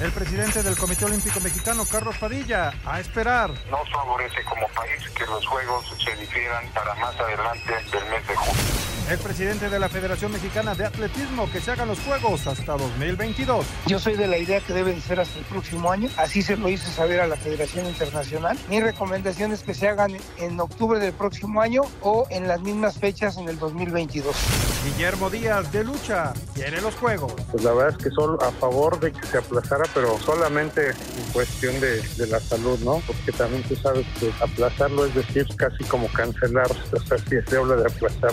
El presidente del Comité Olímpico Mexicano, Carlos Padilla, a esperar. No favorece como país que los Juegos se difieran para más adelante del mes de junio. El presidente de la Federación Mexicana de Atletismo, que se hagan los Juegos hasta 2022. Yo soy de la idea que deben ser hasta el próximo año. Así se lo hice saber a la Federación Internacional. Mi recomendación es que se hagan en octubre del próximo año o en las mismas fechas en el 2022. Guillermo Díaz, de lucha, quiere los Juegos. Pues la verdad es que solo a favor de que se aplazara, pero solamente en cuestión de, de la salud, ¿no? Porque también tú sabes que aplazarlo es decir casi como cancelar, o sea, si se habla de aplazar.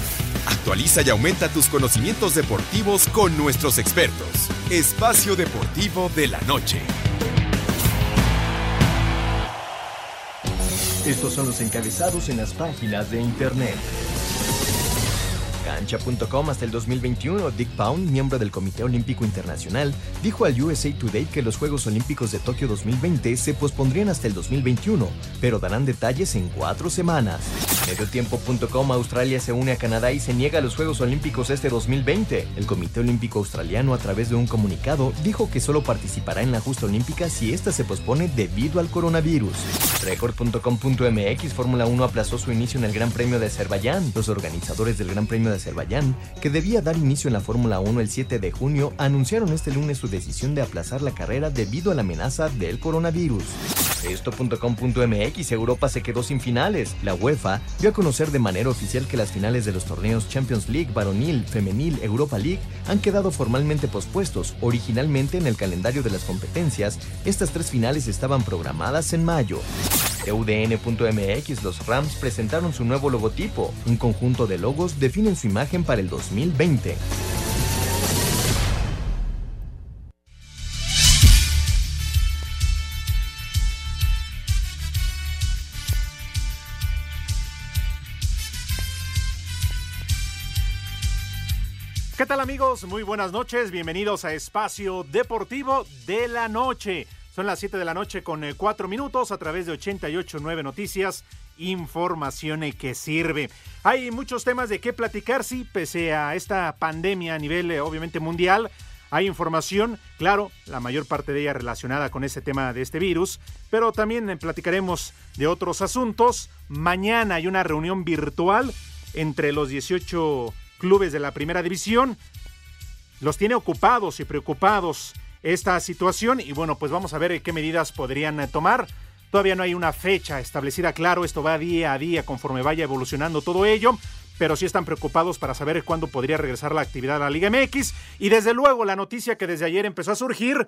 Actualiza y aumenta tus conocimientos deportivos con nuestros expertos. Espacio Deportivo de la Noche. Estos son los encabezados en las páginas de internet. Cancha.com hasta el 2021, Dick Pound, miembro del Comité Olímpico Internacional, dijo al USA Today que los Juegos Olímpicos de Tokio 2020 se pospondrían hasta el 2021, pero darán detalles en cuatro semanas. Mediotiempo.com, Australia se une a Canadá y se niega a los Juegos Olímpicos este 2020. El Comité Olímpico Australiano, a través de un comunicado, dijo que solo participará en la justa olímpica si esta se pospone debido al coronavirus. Record.com.mx, Fórmula 1 aplazó su inicio en el Gran Premio de Azerbaiyán. Los organizadores del Gran Premio de Azerbaiyán, que debía dar inicio en la Fórmula 1 el 7 de junio, anunciaron este lunes su decisión de aplazar la carrera debido a la amenaza del coronavirus. Esto.com.mx Europa se quedó sin finales. La UEFA dio a conocer de manera oficial que las finales de los torneos Champions League, Varonil, Femenil, Europa League han quedado formalmente pospuestos. Originalmente en el calendario de las competencias, estas tres finales estaban programadas en mayo. UDN.mx Los Rams presentaron su nuevo logotipo. Un conjunto de logos definen su imagen para el 2020. ¿Qué tal amigos? Muy buenas noches, bienvenidos a Espacio Deportivo de la Noche. Son las 7 de la noche con 4 minutos a través de 889 Noticias, información que sirve. Hay muchos temas de qué platicar, sí, pese a esta pandemia a nivel obviamente mundial. Hay información, claro, la mayor parte de ella relacionada con ese tema de este virus, pero también platicaremos de otros asuntos. Mañana hay una reunión virtual entre los 18 clubes de la primera división. Los tiene ocupados y preocupados esta situación y bueno, pues vamos a ver qué medidas podrían tomar. Todavía no hay una fecha establecida, claro, esto va día a día conforme vaya evolucionando todo ello, pero sí están preocupados para saber cuándo podría regresar la actividad a la Liga MX y desde luego la noticia que desde ayer empezó a surgir,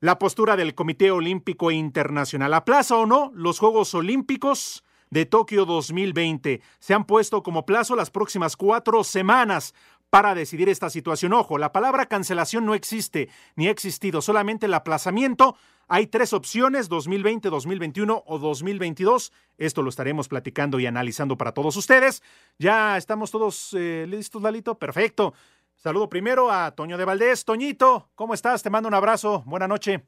la postura del Comité Olímpico Internacional. ¿Aplaza o no los Juegos Olímpicos? De Tokio 2020. Se han puesto como plazo las próximas cuatro semanas para decidir esta situación. Ojo, la palabra cancelación no existe ni ha existido, solamente el aplazamiento. Hay tres opciones, 2020, 2021 o 2022. Esto lo estaremos platicando y analizando para todos ustedes. Ya estamos todos eh, listos, Lalito. Perfecto. Saludo primero a Toño de Valdés. Toñito, ¿cómo estás? Te mando un abrazo. Buena noche.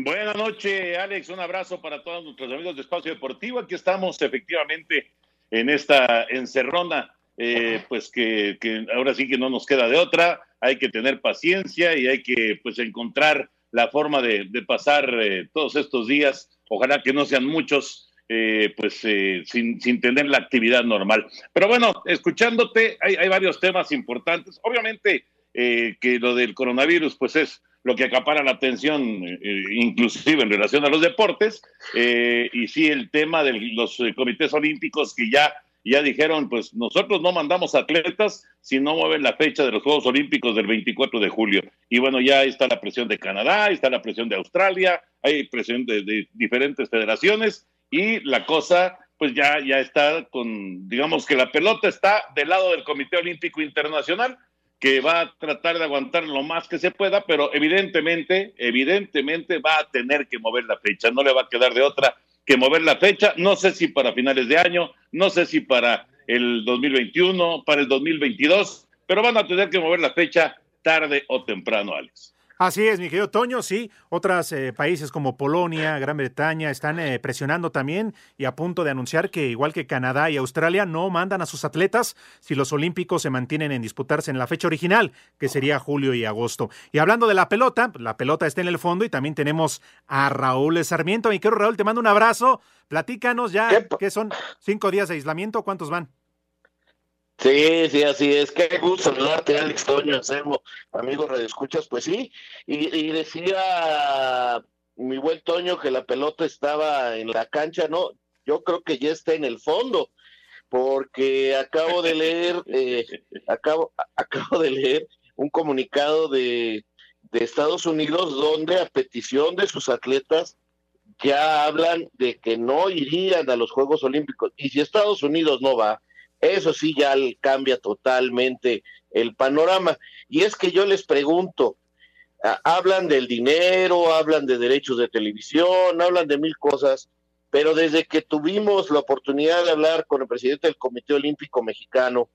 Buenas noches, Alex. Un abrazo para todos nuestros amigos de Espacio Deportivo. Aquí estamos efectivamente en esta encerrona, eh, pues que, ahora sí que no nos queda de otra. Hay que tener paciencia y hay que pues encontrar la forma de, pasar eh, todos estos días. Ojalá que no sean muchos, eh, pues sin, sin, tener la actividad normal. Pero bueno, escuchándote, hay, hay varios temas importantes. Obviamente que lo del coronavirus, pues es lo que acapara la atención, eh, inclusive en relación a los deportes, eh, y sí el tema de los comités olímpicos que ya, ya dijeron, pues nosotros no mandamos atletas si no mueven la fecha de los Juegos Olímpicos del 24 de julio. Y bueno, ya está la presión de Canadá, está la presión de Australia, hay presión de, de diferentes federaciones y la cosa pues ya, ya está con, digamos que la pelota está del lado del Comité Olímpico Internacional, que va a tratar de aguantar lo más que se pueda, pero evidentemente, evidentemente va a tener que mover la fecha, no le va a quedar de otra que mover la fecha, no sé si para finales de año, no sé si para el 2021, para el 2022, pero van a tener que mover la fecha tarde o temprano, Alex. Así es, mi querido Toño, sí. Otros eh, países como Polonia, Gran Bretaña están eh, presionando también y a punto de anunciar que, igual que Canadá y Australia, no mandan a sus atletas si los Olímpicos se mantienen en disputarse en la fecha original, que sería julio y agosto. Y hablando de la pelota, la pelota está en el fondo y también tenemos a Raúl Sarmiento. Mi querido Raúl, te mando un abrazo. Platícanos ya, ¿qué son cinco días de aislamiento? ¿Cuántos van? Sí, sí, así es. Qué gusto saludarte, Alex Toño, Anselmo, amigo Radio Escuchas. Pues sí, y, decía mi buen Toño que la pelota estaba en la cancha, ¿no? Yo creo que ya está en el fondo, porque acabo de leer, eh, acabo, acabo de leer un comunicado de, de Estados Unidos donde a petición de sus atletas ya hablan de que no irían a los Juegos Olímpicos. Y si Estados Unidos no va, eso sí ya cambia totalmente el panorama. Y es que yo les pregunto, hablan del dinero, hablan de derechos de televisión, hablan de mil cosas, pero desde que tuvimos la oportunidad de hablar con el presidente del Comité Olímpico Mexicano,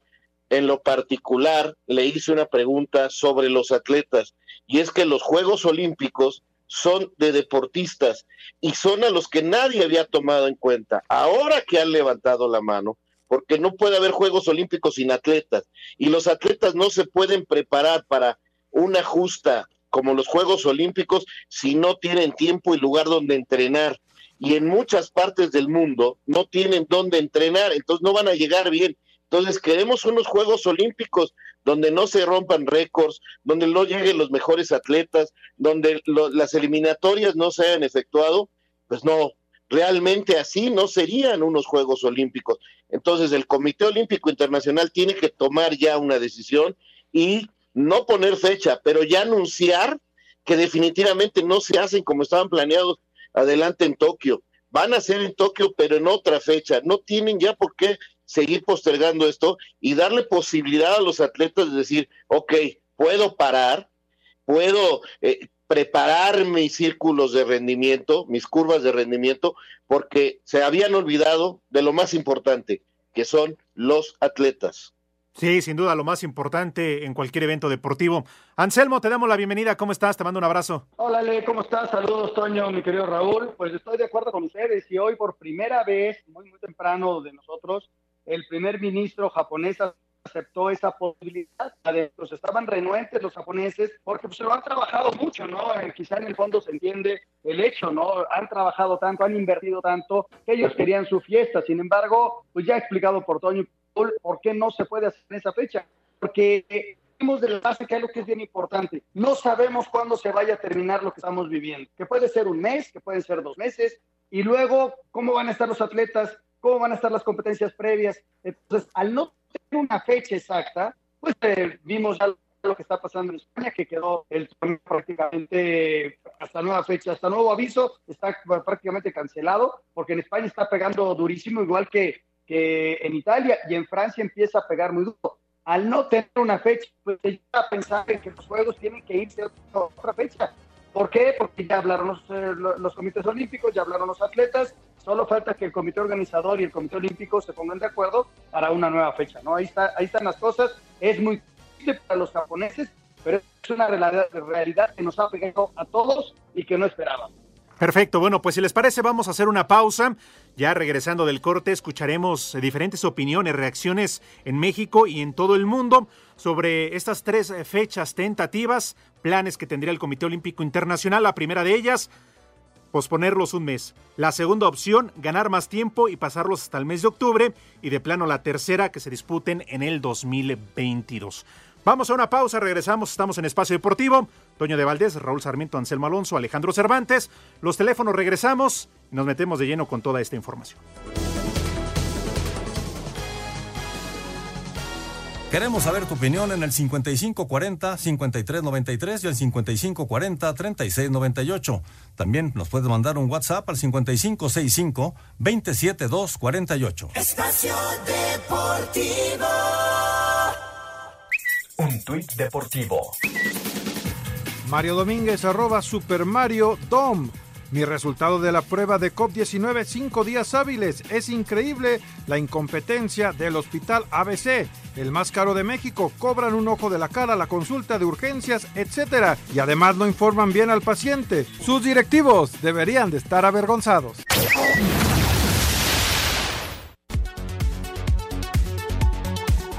en lo particular le hice una pregunta sobre los atletas, y es que los Juegos Olímpicos son de deportistas y son a los que nadie había tomado en cuenta. Ahora que han levantado la mano, porque no puede haber Juegos Olímpicos sin atletas y los atletas no se pueden preparar para una justa como los Juegos Olímpicos si no tienen tiempo y lugar donde entrenar. Y en muchas partes del mundo no tienen dónde entrenar, entonces no van a llegar bien. Entonces queremos unos Juegos Olímpicos donde no se rompan récords, donde no lleguen los mejores atletas, donde las eliminatorias no se hayan efectuado. Pues no, realmente así no serían unos Juegos Olímpicos. Entonces el Comité Olímpico Internacional tiene que tomar ya una decisión y no poner fecha, pero ya anunciar que definitivamente no se hacen como estaban planeados adelante en Tokio. Van a ser en Tokio, pero en otra fecha. No tienen ya por qué seguir postergando esto y darle posibilidad a los atletas de decir, ok, puedo parar, puedo eh, preparar mis círculos de rendimiento, mis curvas de rendimiento, porque se habían olvidado de lo más importante, que son los atletas. Sí, sin duda, lo más importante en cualquier evento deportivo. Anselmo, te damos la bienvenida. ¿Cómo estás? Te mando un abrazo. Hola, Le, ¿cómo estás? Saludos, Toño, mi querido Raúl. Pues estoy de acuerdo con ustedes y hoy por primera vez, muy, muy temprano de nosotros, el primer ministro japonés aceptó esa posibilidad. Pues estaban renuentes los japoneses porque pues, lo han trabajado mucho, ¿no? Eh, quizá en el fondo se entiende el hecho, ¿no? Han trabajado tanto, han invertido tanto, que ellos querían su fiesta. Sin embargo, pues ya he explicado por Toño por qué no se puede hacer en esa fecha. Porque de la base que hay lo que es bien importante. No sabemos cuándo se vaya a terminar lo que estamos viviendo. Que puede ser un mes, que pueden ser dos meses. Y luego, ¿cómo van a estar los atletas? ¿Cómo van a estar las competencias previas? Entonces, al no una fecha exacta, pues eh, vimos ya lo que está pasando en España, que quedó el prácticamente hasta nueva fecha, hasta nuevo aviso, está prácticamente cancelado, porque en España está pegando durísimo, igual que, que en Italia, y en Francia empieza a pegar muy duro. Al no tener una fecha, pues ya pensar que los juegos tienen que irse a otra fecha. ¿Por qué? Porque ya hablaron los, eh, los comités olímpicos, ya hablaron los atletas, Solo falta que el comité organizador y el comité olímpico se pongan de acuerdo para una nueva fecha, ¿no? Ahí, está, ahí están las cosas. Es muy difícil para los japoneses, pero es una realidad que nos ha pegado a todos y que no esperábamos. Perfecto, bueno, pues si les parece vamos a hacer una pausa. Ya regresando del corte escucharemos diferentes opiniones, reacciones en México y en todo el mundo sobre estas tres fechas tentativas, planes que tendría el Comité Olímpico Internacional. La primera de ellas, posponerlos un mes. La segunda opción, ganar más tiempo y pasarlos hasta el mes de octubre. Y de plano la tercera, que se disputen en el 2022. Vamos a una pausa, regresamos, estamos en Espacio Deportivo. Toño de Valdés, Raúl Sarmiento, Anselmo Alonso, Alejandro Cervantes. Los teléfonos regresamos y nos metemos de lleno con toda esta información. Queremos saber tu opinión en el 5540-5393 y el 5540-3698. También nos puedes mandar un WhatsApp al 5565-27248. Espacio Deportivo. Un tuit deportivo. Mario Domínguez arroba Super Mario Dom. Mi resultado de la prueba de COP19 cinco días hábiles. Es increíble la incompetencia del Hospital ABC, el más caro de México. Cobran un ojo de la cara, la consulta de urgencias, etc. Y además no informan bien al paciente. Sus directivos deberían de estar avergonzados.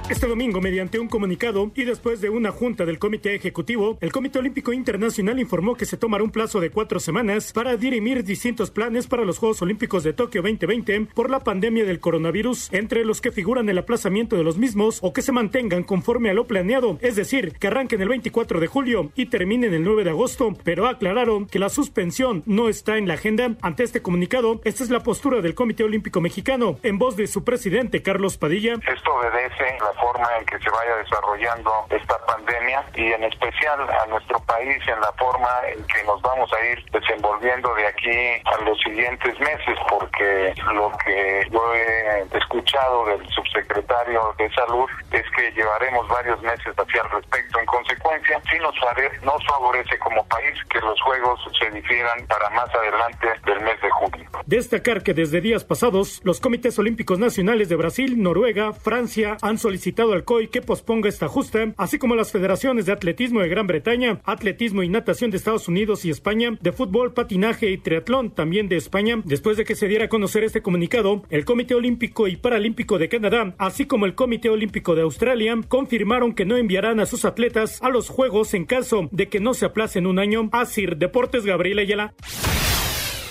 Este domingo, mediante un comunicado y después de una junta del Comité Ejecutivo, el Comité Olímpico Internacional informó que se tomará un plazo de cuatro semanas para dirimir distintos planes para los Juegos Olímpicos de Tokio 2020 por la pandemia del coronavirus, entre los que figuran el aplazamiento de los mismos o que se mantengan conforme a lo planeado, es decir, que arranquen el 24 de julio y terminen el 9 de agosto, pero aclararon que la suspensión no está en la agenda. Ante este comunicado, esta es la postura del Comité Olímpico Mexicano, en voz de su presidente Carlos Padilla. Esto obedece la forma en que se vaya desarrollando esta pandemia y en especial a nuestro país en la forma en que nos vamos a ir desenvolviendo de aquí a los siguientes meses porque lo que yo he escuchado del subsecretario de salud es que llevaremos varios meses hacia al respecto. En consecuencia, sí nos, nos favorece como país que los juegos se difieran para más adelante del mes de junio. Destacar que desde días pasados los comités olímpicos nacionales de Brasil, Noruega, Francia han solicitado solicitado al COI que posponga esta justa, así como las federaciones de atletismo de Gran Bretaña, atletismo y natación de Estados Unidos y España, de fútbol, patinaje y triatlón también de España. Después de que se diera a conocer este comunicado, el Comité Olímpico y Paralímpico de Canadá, así como el Comité Olímpico de Australia, confirmaron que no enviarán a sus atletas a los Juegos en caso de que no se aplacen un año. Asir Deportes Gabriela Ayala.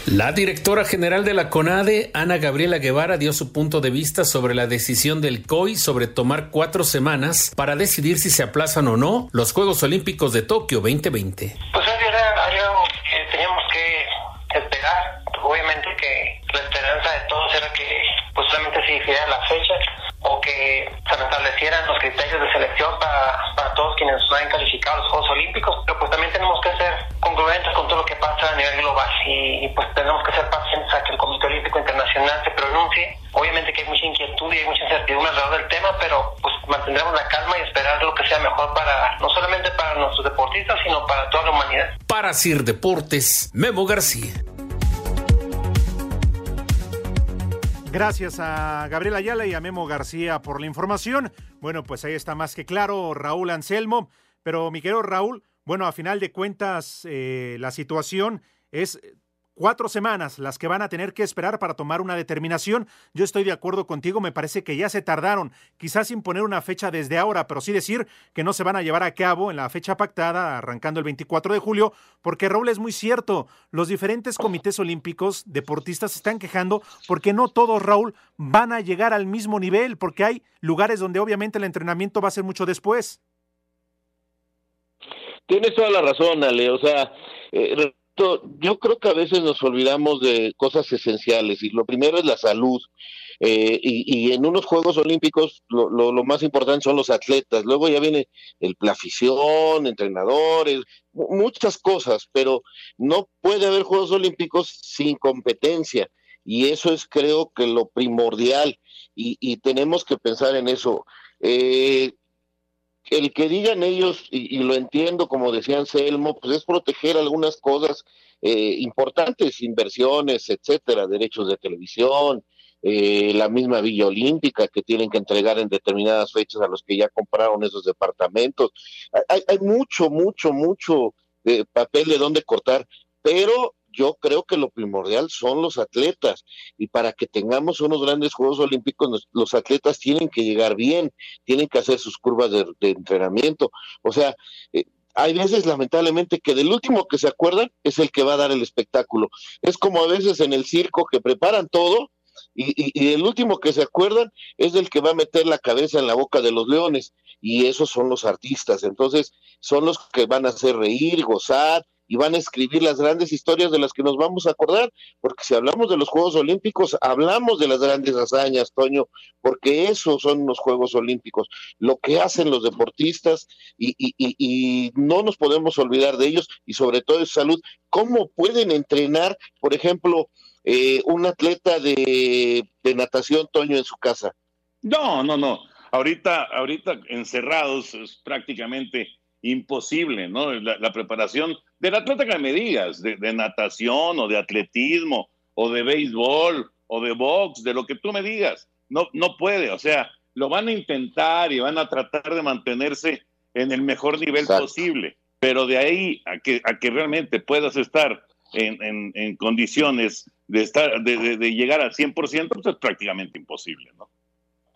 La directora general de la CONADE, Ana Gabriela Guevara, dio su punto de vista sobre la decisión del COI sobre tomar cuatro semanas para decidir si se aplazan o no los Juegos Olímpicos de Tokio 2020. Pues era algo que teníamos que esperar. Obviamente que la esperanza de todos era que pues se hiciera la fecha o que se restablecieran los criterios de selección para, para todos quienes hayan calificado los Juegos Olímpicos, pero pues también tenemos que ser congruentes con todo lo que pasa a nivel global y, pues tenemos que ser pacientes a que el Comité Olímpico Internacional se pronuncie. Obviamente que hay mucha inquietud y hay mucha incertidumbre alrededor del tema, pero pues mantendremos la calma y esperar lo que sea mejor para no solamente para nuestros deportistas, sino para toda la humanidad. Para CIR Deportes, Memo García. Gracias a Gabriel Ayala y a Memo García por la información. Bueno, pues ahí está más que claro Raúl Anselmo. Pero mi querido Raúl, bueno, a final de cuentas eh, la situación es cuatro semanas las que van a tener que esperar para tomar una determinación. Yo estoy de acuerdo contigo, me parece que ya se tardaron, quizás sin poner una fecha desde ahora, pero sí decir que no se van a llevar a cabo en la fecha pactada, arrancando el 24 de julio, porque Raúl es muy cierto, los diferentes comités olímpicos deportistas se están quejando porque no todos, Raúl, van a llegar al mismo nivel, porque hay lugares donde obviamente el entrenamiento va a ser mucho después. Tienes toda la razón, Ale, o sea... Eh, yo creo que a veces nos olvidamos de cosas esenciales y lo primero es la salud. Eh, y, en unos Juegos Olímpicos lo, lo, más importante son los atletas. Luego ya viene el, la afición, entrenadores, muchas cosas, pero no puede haber Juegos Olímpicos sin competencia. Y eso es creo que lo primordial y, y tenemos que pensar en eso. Eh, el que digan ellos, y, lo entiendo como decía Anselmo, pues es proteger algunas cosas eh, importantes, inversiones, etcétera, derechos de televisión, eh, la misma Villa Olímpica que tienen que entregar en determinadas fechas a los que ya compraron esos departamentos. Hay, hay mucho, mucho, mucho de papel de dónde cortar, pero yo creo que lo primordial son los atletas y para que tengamos unos grandes Juegos Olímpicos los atletas tienen que llegar bien, tienen que hacer sus curvas de, entrenamiento. O sea, eh, hay veces lamentablemente que del último que se acuerdan es el que va a dar el espectáculo. Es como a veces en el circo que preparan todo y, y, el último que se acuerdan es el que va a meter la cabeza en la boca de los leones. y esos son los artistas. Entonces, son los que van a hacer reír, gozar y van a escribir las grandes historias de las que nos vamos a acordar, porque si hablamos de los Juegos Olímpicos, hablamos de las grandes hazañas, Toño, porque esos son los Juegos Olímpicos, lo que hacen los deportistas y, no nos podemos olvidar de ellos y sobre todo de salud, cómo pueden entrenar, por ejemplo, eh, un atleta de, de natación, Toño, en su casa. No, no, no. Ahorita, ahorita encerrados prácticamente imposible, ¿no? La, la preparación del atleta que me digas, de, de, natación o de atletismo o de béisbol o de box, de lo que tú me digas, no, no puede, o sea, lo van a intentar y van a tratar de mantenerse en el mejor nivel Exacto. posible, pero de ahí a que, a que realmente puedas estar en, en, en condiciones de, estar, de, de, de llegar al 100%, pues es prácticamente imposible, ¿no?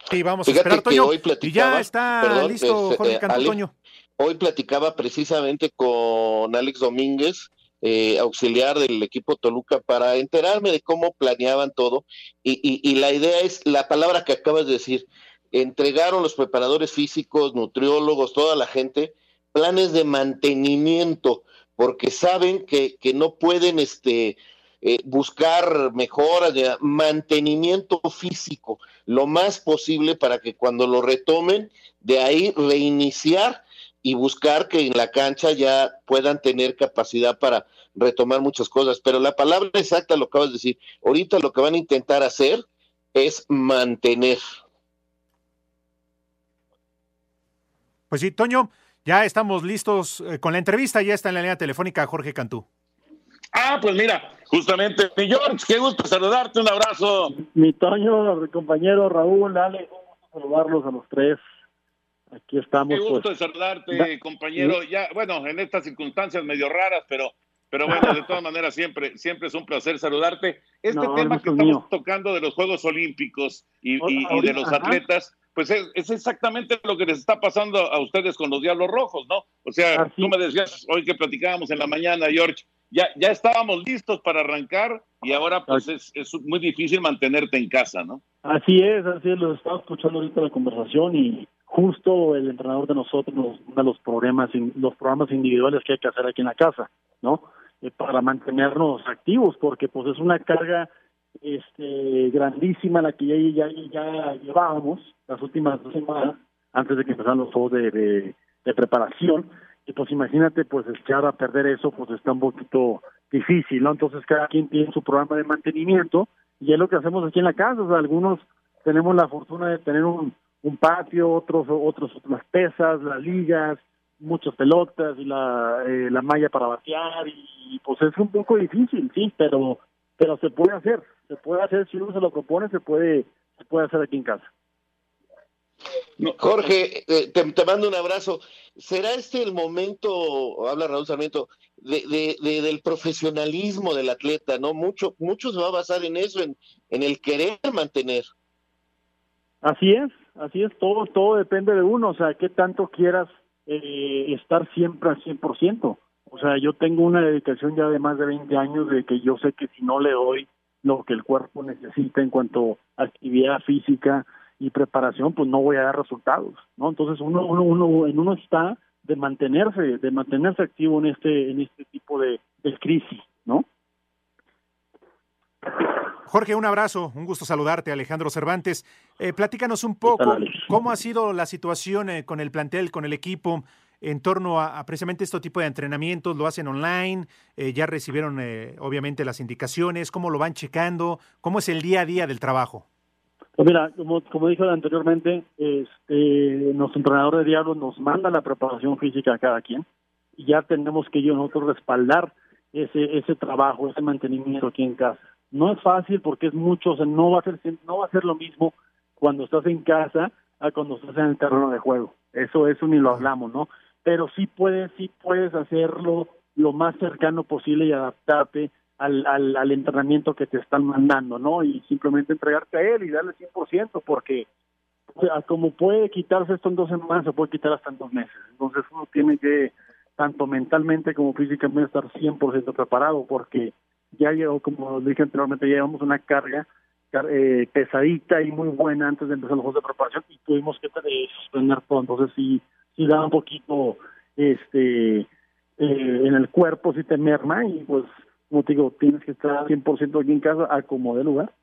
Sí, vamos Fíjate a esperar, Toño. Hoy y ya está perdón, listo este, Jorge Toño. Hoy platicaba precisamente con Alex Domínguez, eh, auxiliar del equipo Toluca, para enterarme de cómo planeaban todo. Y, la idea es la palabra que acabas de decir. Entregaron los preparadores físicos, nutriólogos, toda la gente, planes de mantenimiento, porque saben que, no pueden este, eh, buscar mejoras mantenimiento físico lo más posible para que cuando lo retomen, de ahí reiniciar y buscar que en la cancha ya puedan tener capacidad para retomar muchas cosas. Pero la palabra exacta lo acabas de decir. Ahorita lo que van a intentar hacer es mantener. Pues sí, Toño, ya estamos listos eh, con la entrevista. Ya está en la línea telefónica Jorge Cantú. Ah, pues mira, justamente, mi George, qué gusto saludarte, un abrazo. Mi Toño, mi compañero Raúl, Ale, un gusto saludarlos a los tres. Aquí estamos. Qué gusto pues. de saludarte, da, compañero. Ya, bueno, en estas circunstancias medio raras, pero, pero bueno, de todas maneras siempre, siempre es un placer saludarte. Este no, tema que estamos mío. tocando de los Juegos Olímpicos y, y, y de los ajá. atletas, pues es, es, exactamente lo que les está pasando a ustedes con los Diablos Rojos, ¿no? O sea, Así. tú me decías hoy que platicábamos en la mañana, George, ya, ya estábamos listos para arrancar y ahora pues es, es, muy difícil mantenerte en casa, ¿no? Así es, así es, lo estaba escuchando ahorita la conversación y justo el entrenador de nosotros nos da los programas, los programas individuales que hay que hacer aquí en la casa, ¿no? Eh, para mantenernos activos, porque pues es una carga este grandísima la que ya, ya, llevábamos las últimas dos semanas antes de que empezaran los juegos de, de, preparación. Y pues imagínate pues echar a perder eso pues está un poquito difícil no entonces cada quien tiene su programa de mantenimiento y es lo que hacemos aquí en la casa. Algunos tenemos la fortuna de tener un, un patio otros otros las pesas las ligas muchas pelotas y la eh, la malla para batear y pues es un poco difícil sí pero pero se puede hacer se puede hacer si uno se lo propone se puede se puede hacer aquí en casa Jorge, eh, te, te, mando un abrazo. ¿Será este el momento, habla Raúl Sarmiento, de, de, de, del profesionalismo del atleta, ¿no? Mucho, mucho se va a basar en eso, en, en el querer mantener. Así es, así es, todo, todo depende de uno, o sea, qué tanto quieras eh, estar siempre al 100%. O sea, yo tengo una dedicación ya de más de 20 años de que yo sé que si no le doy lo que el cuerpo necesita en cuanto a actividad física, y preparación, pues no voy a dar resultados, ¿no? Entonces uno, uno, uno en uno está de mantenerse, de mantenerse activo en este, en este tipo de, de crisis, ¿no? Jorge, un abrazo, un gusto saludarte, Alejandro Cervantes. Eh, platícanos un poco cómo ha sido la situación eh, con el plantel, con el equipo, en torno a, a, precisamente este tipo de entrenamientos, lo hacen online, eh, ya recibieron eh, obviamente las indicaciones, cómo lo van checando, cómo es el día a día del trabajo. Pues mira, como, como dije anteriormente, este, nuestro entrenador de diablo nos manda la preparación física a cada quien y ya tenemos que yo nosotros respaldar ese ese trabajo, ese mantenimiento aquí en casa. No es fácil porque es mucho, o sea, no va a ser no va a ser lo mismo cuando estás en casa a cuando estás en el terreno de juego. Eso eso ni lo hablamos, ¿no? Pero sí puedes sí puedes hacerlo lo más cercano posible y adaptarte al, al, al, entrenamiento que te están mandando, ¿no? Y simplemente entregarte a él y darle 100%, porque sea, como puede quitarse esto en dos semanas, se puede quitar hasta en dos meses. Entonces uno tiene que, tanto mentalmente como físicamente, estar 100% preparado, porque ya llevo, como dije anteriormente, ya llevamos una carga eh, pesadita y muy buena antes de empezar los juegos de preparación y tuvimos que eh, suspender todo. Entonces sí, sí da un poquito este eh, en el cuerpo, sí te merma y pues, como te digo, tienes que estar 100% aquí en casa a como de lugar.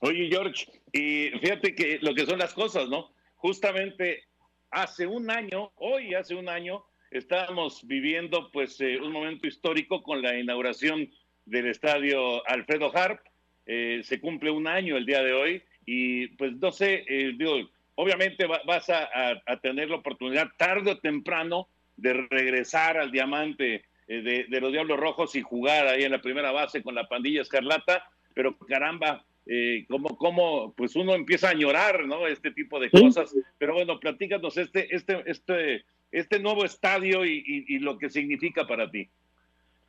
Oye, George, y fíjate que lo que son las cosas, ¿no? Justamente hace un año, hoy hace un año, estábamos viviendo pues eh, un momento histórico con la inauguración del estadio Alfredo Harp. Eh, se cumple un año el día de hoy y pues no sé, eh, digo, obviamente vas a, tener la oportunidad tarde o temprano de regresar al diamante de, de, los Diablos Rojos y jugar ahí en la primera base con la pandilla escarlata, pero caramba, eh, como, como pues uno empieza a añorar, ¿no? Este tipo de cosas. Pero bueno, platícanos este, este, este, este nuevo estadio y, lo que significa para ti.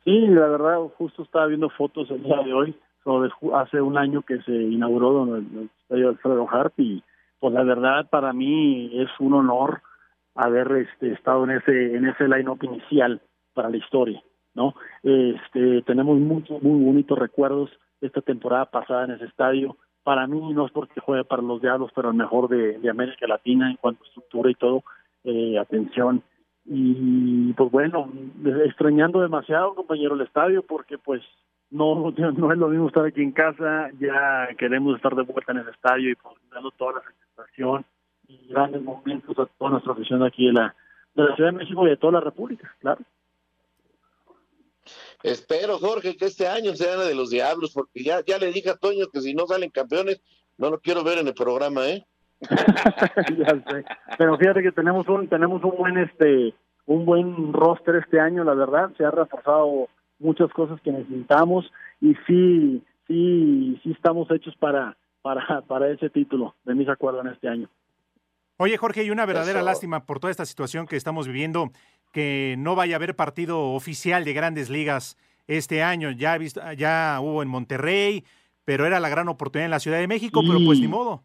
Sí, la verdad, justo estaba viendo fotos el día de hoy, sobre hace un año que se inauguró el, el estadio Alfredo Harp y pues la verdad para mí es un honor haber este, estado en ese en ese line-up inicial para la historia, ¿no? Este, tenemos muchos muy bonitos recuerdos esta temporada pasada en ese estadio. Para mí no es porque juegue para los Diablos, pero el mejor de, América Latina en cuanto a estructura y todo, eh, atención. Y pues bueno, extrañando demasiado, compañero, el estadio, porque pues no, no es lo mismo estar aquí en casa, ya queremos estar de vuelta en el estadio y pues, dando toda la satisfacción y grandes momentos a toda nuestra afición aquí de la, de la Ciudad de México y de toda la República, claro. Espero, Jorge, que este año sea de los diablos, porque ya, ya le dije a Toño que si no salen campeones, no lo quiero ver en el programa, ¿eh? ya sé. Pero fíjate que tenemos un, tenemos un buen este, un buen roster este año, la verdad, se ha reforzado muchas cosas que necesitamos y sí, sí, sí estamos hechos para, para, para ese título de mis acuerdos en este año. Oye, Jorge, y una verdadera lástima por toda esta situación que estamos viviendo que no vaya a haber partido oficial de grandes ligas este año. Ya, visto, ya hubo en Monterrey, pero era la gran oportunidad en la Ciudad de México, pero pues ni modo.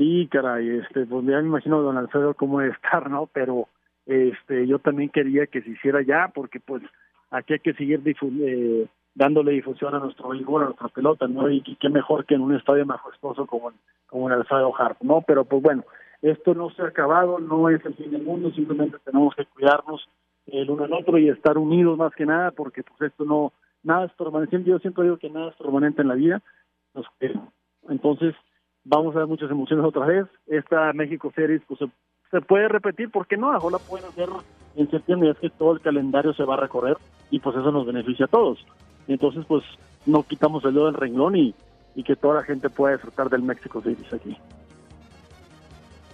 Sí, caray, este, pues ya me imagino don Alfredo cómo debe estar, ¿no? Pero este, yo también quería que se hiciera ya, porque pues aquí hay que seguir eh, dándole difusión a nuestro béisbol, a nuestra pelota, ¿no? Y, qué mejor que en un estadio majestuoso como, como el Alfredo Harp, ¿no? Pero pues bueno, esto no se ha acabado, no es el fin del mundo, simplemente tenemos que cuidarnos el uno al otro y estar unidos más que nada, porque pues esto no, nada es permanente, yo siempre digo que nada es permanente en la vida, entonces vamos a ver muchas emociones otra vez, esta México Series pues se, puede repetir, ¿por qué no? Ahora pueden hacer en septiembre, es que todo el calendario se va a recorrer y pues eso nos beneficia a todos, entonces pues no quitamos el dedo del renglón y, y que toda la gente pueda disfrutar del México Series aquí.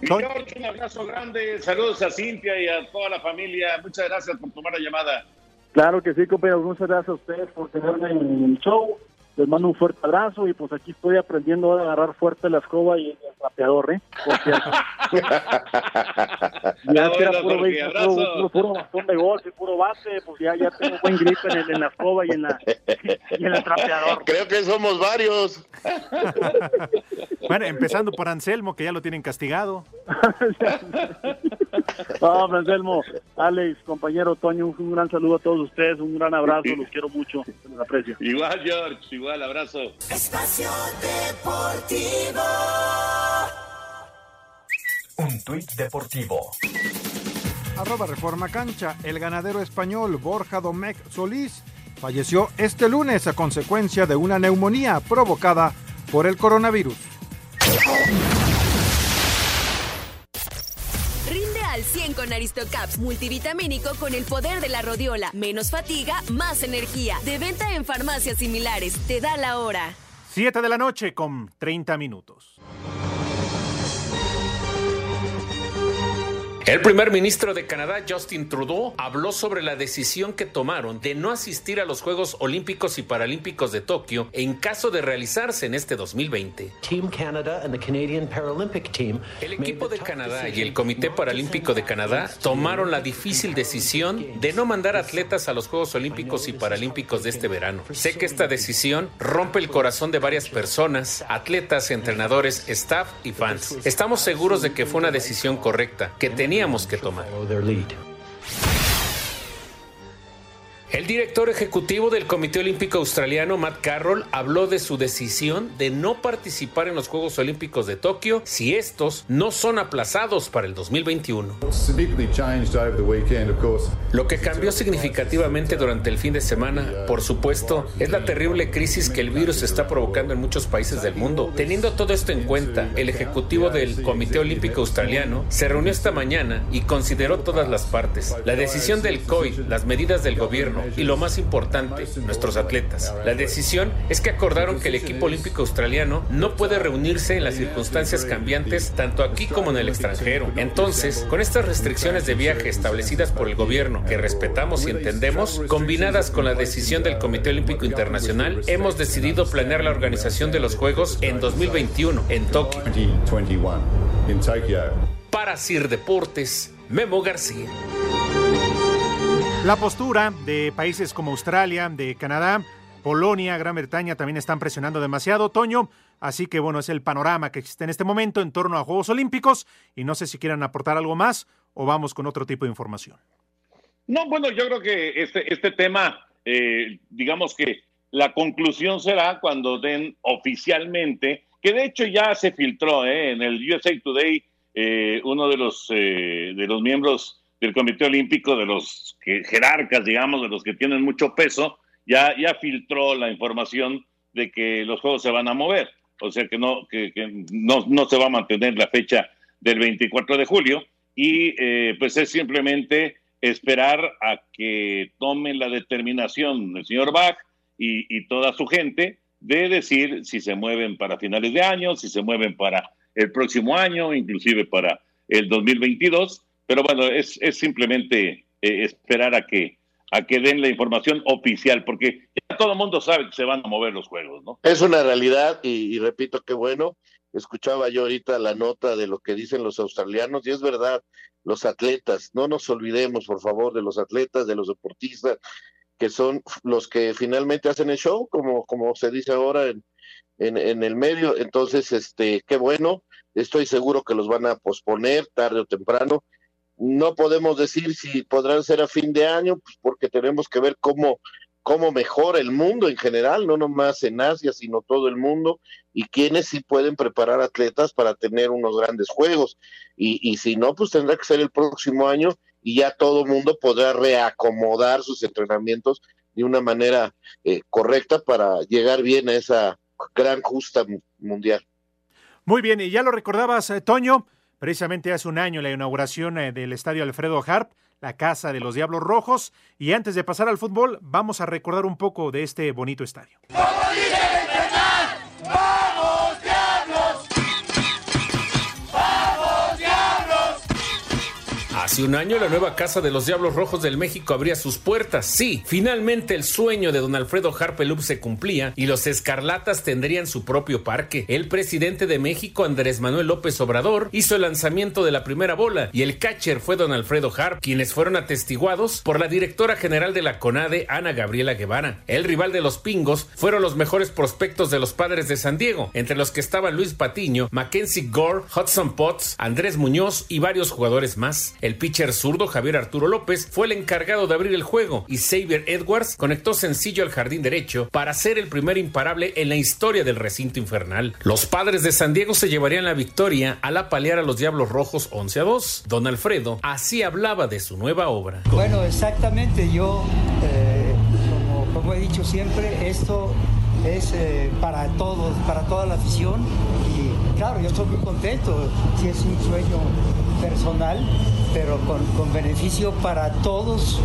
George, un abrazo grande, saludos a Cintia y a toda la familia. Muchas gracias por tomar la llamada. Claro que sí, compañeros. Muchas gracias a ustedes por tenerme en el show. Les mando un fuerte abrazo y pues aquí estoy aprendiendo a agarrar fuerte la escoba y el rapeador, ¿eh? Porque ya que era puro, puro, puro, bastón de golf y puro base, pues ya, ya tengo buen grip en, el, en la escoba y en, la, y en el trapeador. Creo que somos varios. bueno, empezando por Anselmo, que ya lo tienen castigado. no, Anselmo, Alex, compañero Toño, un, gran saludo a todos ustedes, un gran abrazo, los quiero mucho, los aprecio. Igual, George, igual, abrazo. Espacio Deportivo. Un tuit deportivo. Arroba Reforma Cancha, el ganadero español Borja Domecq Solís falleció este lunes a consecuencia de una neumonía provocada por el coronavirus. 100 con Aristocaps multivitamínico con el poder de la rodiola. Menos fatiga, más energía. De venta en farmacias similares. Te da la hora. 7 de la noche con 30 minutos. El primer ministro de Canadá, Justin Trudeau, habló sobre la decisión que tomaron de no asistir a los Juegos Olímpicos y Paralímpicos de Tokio en caso de realizarse en este 2020. El equipo de Canadá y el Comité Paralímpico de Canadá tomaron la difícil decisión de no mandar atletas a los Juegos Olímpicos y Paralímpicos de este verano. Sé que esta decisión rompe el corazón de varias personas, atletas, entrenadores, staff y fans. Estamos seguros de que fue una decisión correcta, que tenía que tomar. El director ejecutivo del Comité Olímpico Australiano, Matt Carroll, habló de su decisión de no participar en los Juegos Olímpicos de Tokio si estos no son aplazados para el 2021. Lo que cambió significativamente durante el fin de semana, por supuesto, es la terrible crisis que el virus está provocando en muchos países del mundo. Teniendo todo esto en cuenta, el ejecutivo del Comité Olímpico Australiano se reunió esta mañana y consideró todas las partes. La decisión del COI, las medidas del gobierno y lo más importante, nuestros atletas. La decisión es que acordaron que el equipo olímpico australiano no puede reunirse en las circunstancias cambiantes tanto aquí como en el extranjero. Entonces, con estas restricciones de viaje establecidas por el gobierno que respetamos y entendemos, combinadas con la decisión del Comité Olímpico Internacional, hemos decidido planear la organización de los Juegos en 2021 en Tokio. Para Sir Deportes, Memo García. La postura de países como Australia, de Canadá, Polonia, Gran Bretaña también están presionando demasiado, Toño. Así que bueno, es el panorama que existe en este momento en torno a Juegos Olímpicos y no sé si quieran aportar algo más o vamos con otro tipo de información. No, bueno, yo creo que este, este tema, eh, digamos que la conclusión será cuando den oficialmente, que de hecho ya se filtró eh, en el USA Today, eh, uno de los, de los miembros del Comité Olímpico, de los que, jerarcas, digamos, de los que tienen mucho peso, ya, ya filtró la información de que los juegos se van a mover. O sea que no, que, no, no, se va a mantener la fecha del 24 de julio y eh, pues es simplemente esperar a que tomen la determinación el señor Bach y, y toda su gente de decir si se mueven para finales de año, si se mueven para el próximo año, inclusive para el 2022 pero bueno, es, es simplemente eh, esperar a que, a que den la información oficial, porque ya todo el mundo sabe que se van a mover los juegos, ¿no? Es una realidad y, repito que bueno, escuchaba yo ahorita la nota de lo que dicen los australianos y es verdad, los atletas, no nos olvidemos por favor de los atletas, de los deportistas, que son los que finalmente hacen el show, como, como se dice ahora en, en, en el medio, entonces, este, qué bueno, estoy seguro que los van a posponer tarde o temprano, no podemos decir si podrán ser a fin de año, pues porque tenemos que ver cómo, cómo mejora el mundo en general, no nomás en Asia, sino todo el mundo, y quiénes sí pueden preparar atletas para tener unos grandes juegos. Y, y si no, pues tendrá que ser el próximo año y ya todo el mundo podrá reacomodar sus entrenamientos de una manera eh, correcta para llegar bien a esa gran justa mundial. Muy bien, y ya lo recordabas, eh, Toño, precisamente hace un año la inauguración eh, del estadio Alfredo Harp, la casa de los Diablos Rojos. Y antes de pasar al fútbol, vamos a recordar un poco de este bonito estadio. Hace un año la nueva casa de los Diablos Rojos del México abría sus puertas. Sí, finalmente el sueño de don Alfredo Harpelup se cumplía y los Escarlatas tendrían su propio parque. El presidente de México, Andrés Manuel López Obrador, hizo el lanzamiento de la primera bola y el catcher fue don Alfredo Harp, quienes fueron atestiguados por la directora general de la CONADE, Ana Gabriela Guevara. El rival de los Pingos fueron los mejores prospectos de los padres de San Diego, entre los que estaban Luis Patiño, Mackenzie Gore, Hudson Potts, Andrés Muñoz y varios jugadores más. El pitcher zurdo Javier Arturo López fue el encargado de abrir el juego y Xavier Edwards conectó sencillo al jardín derecho para ser el primer imparable en la historia del recinto infernal. Los padres de San Diego se llevarían la victoria al apalear a los Diablos Rojos 11 a 2. Don Alfredo así hablaba de su nueva obra. Bueno, exactamente, yo, eh, como, como he dicho siempre, esto es eh, para todos, para toda la afición. Y claro, yo estoy muy contento, si es un sueño personal, pero con, con beneficio para todos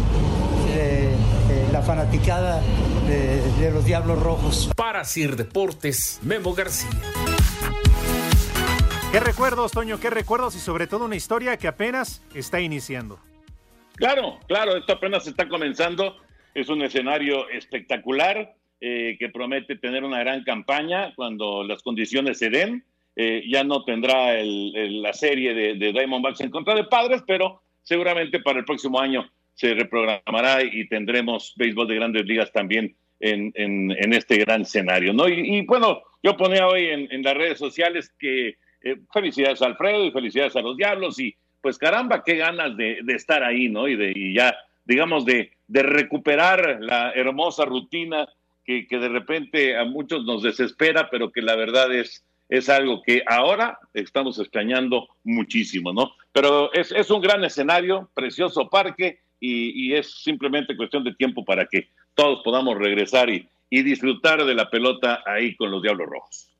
eh, eh, la fanaticada de, de los Diablos Rojos. Para Sir Deportes, Memo García. ¿Qué recuerdos, Toño? ¿Qué recuerdos? Y sobre todo una historia que apenas está iniciando. Claro, claro, esto apenas está comenzando. Es un escenario espectacular eh, que promete tener una gran campaña cuando las condiciones se den. Eh, ya no tendrá el, la serie de, de Diamondbacks en contra de padres, pero seguramente para el próximo año se reprogramará y tendremos béisbol de grandes ligas también en, este gran escenario. ¿no? Y, bueno, yo ponía hoy en, las redes sociales que eh, felicidades a Alfredo y felicidades a los Diablos y pues caramba, qué ganas de, estar ahí, ¿no? Y, de, ya, digamos, de, de recuperar la hermosa rutina que, que de repente a muchos nos desespera, pero que la verdad es, es algo que ahora estamos extrañando muchísimo, ¿no? Pero es, es un gran escenario, precioso parque, y, y, es simplemente cuestión de tiempo para que todos podamos regresar y, y disfrutar de la pelota ahí con los Diablos Rojos.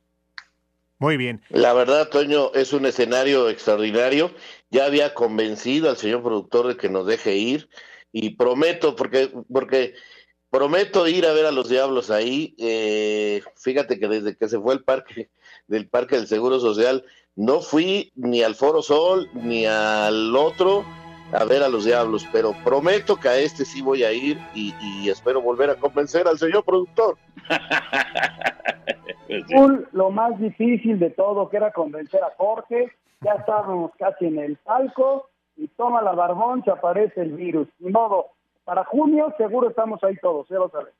Muy bien. La verdad, Toño, es un escenario extraordinario. Ya había convencido al señor productor de que nos deje ir y prometo, porque, porque prometo ir a ver a los Diablos ahí. Eh, fíjate que desde que se fue el parque del Parque del Seguro Social, no fui ni al Foro Sol ni al otro a ver a los Diablos, pero prometo que a este sí voy a ir y, y espero volver a convencer al señor productor. lo más difícil de todo, que era convencer a Jorge, ya estábamos casi en el palco y toma la barbón, se aparece el virus. Ni modo, para junio seguro estamos ahí todos, ya lo sabes.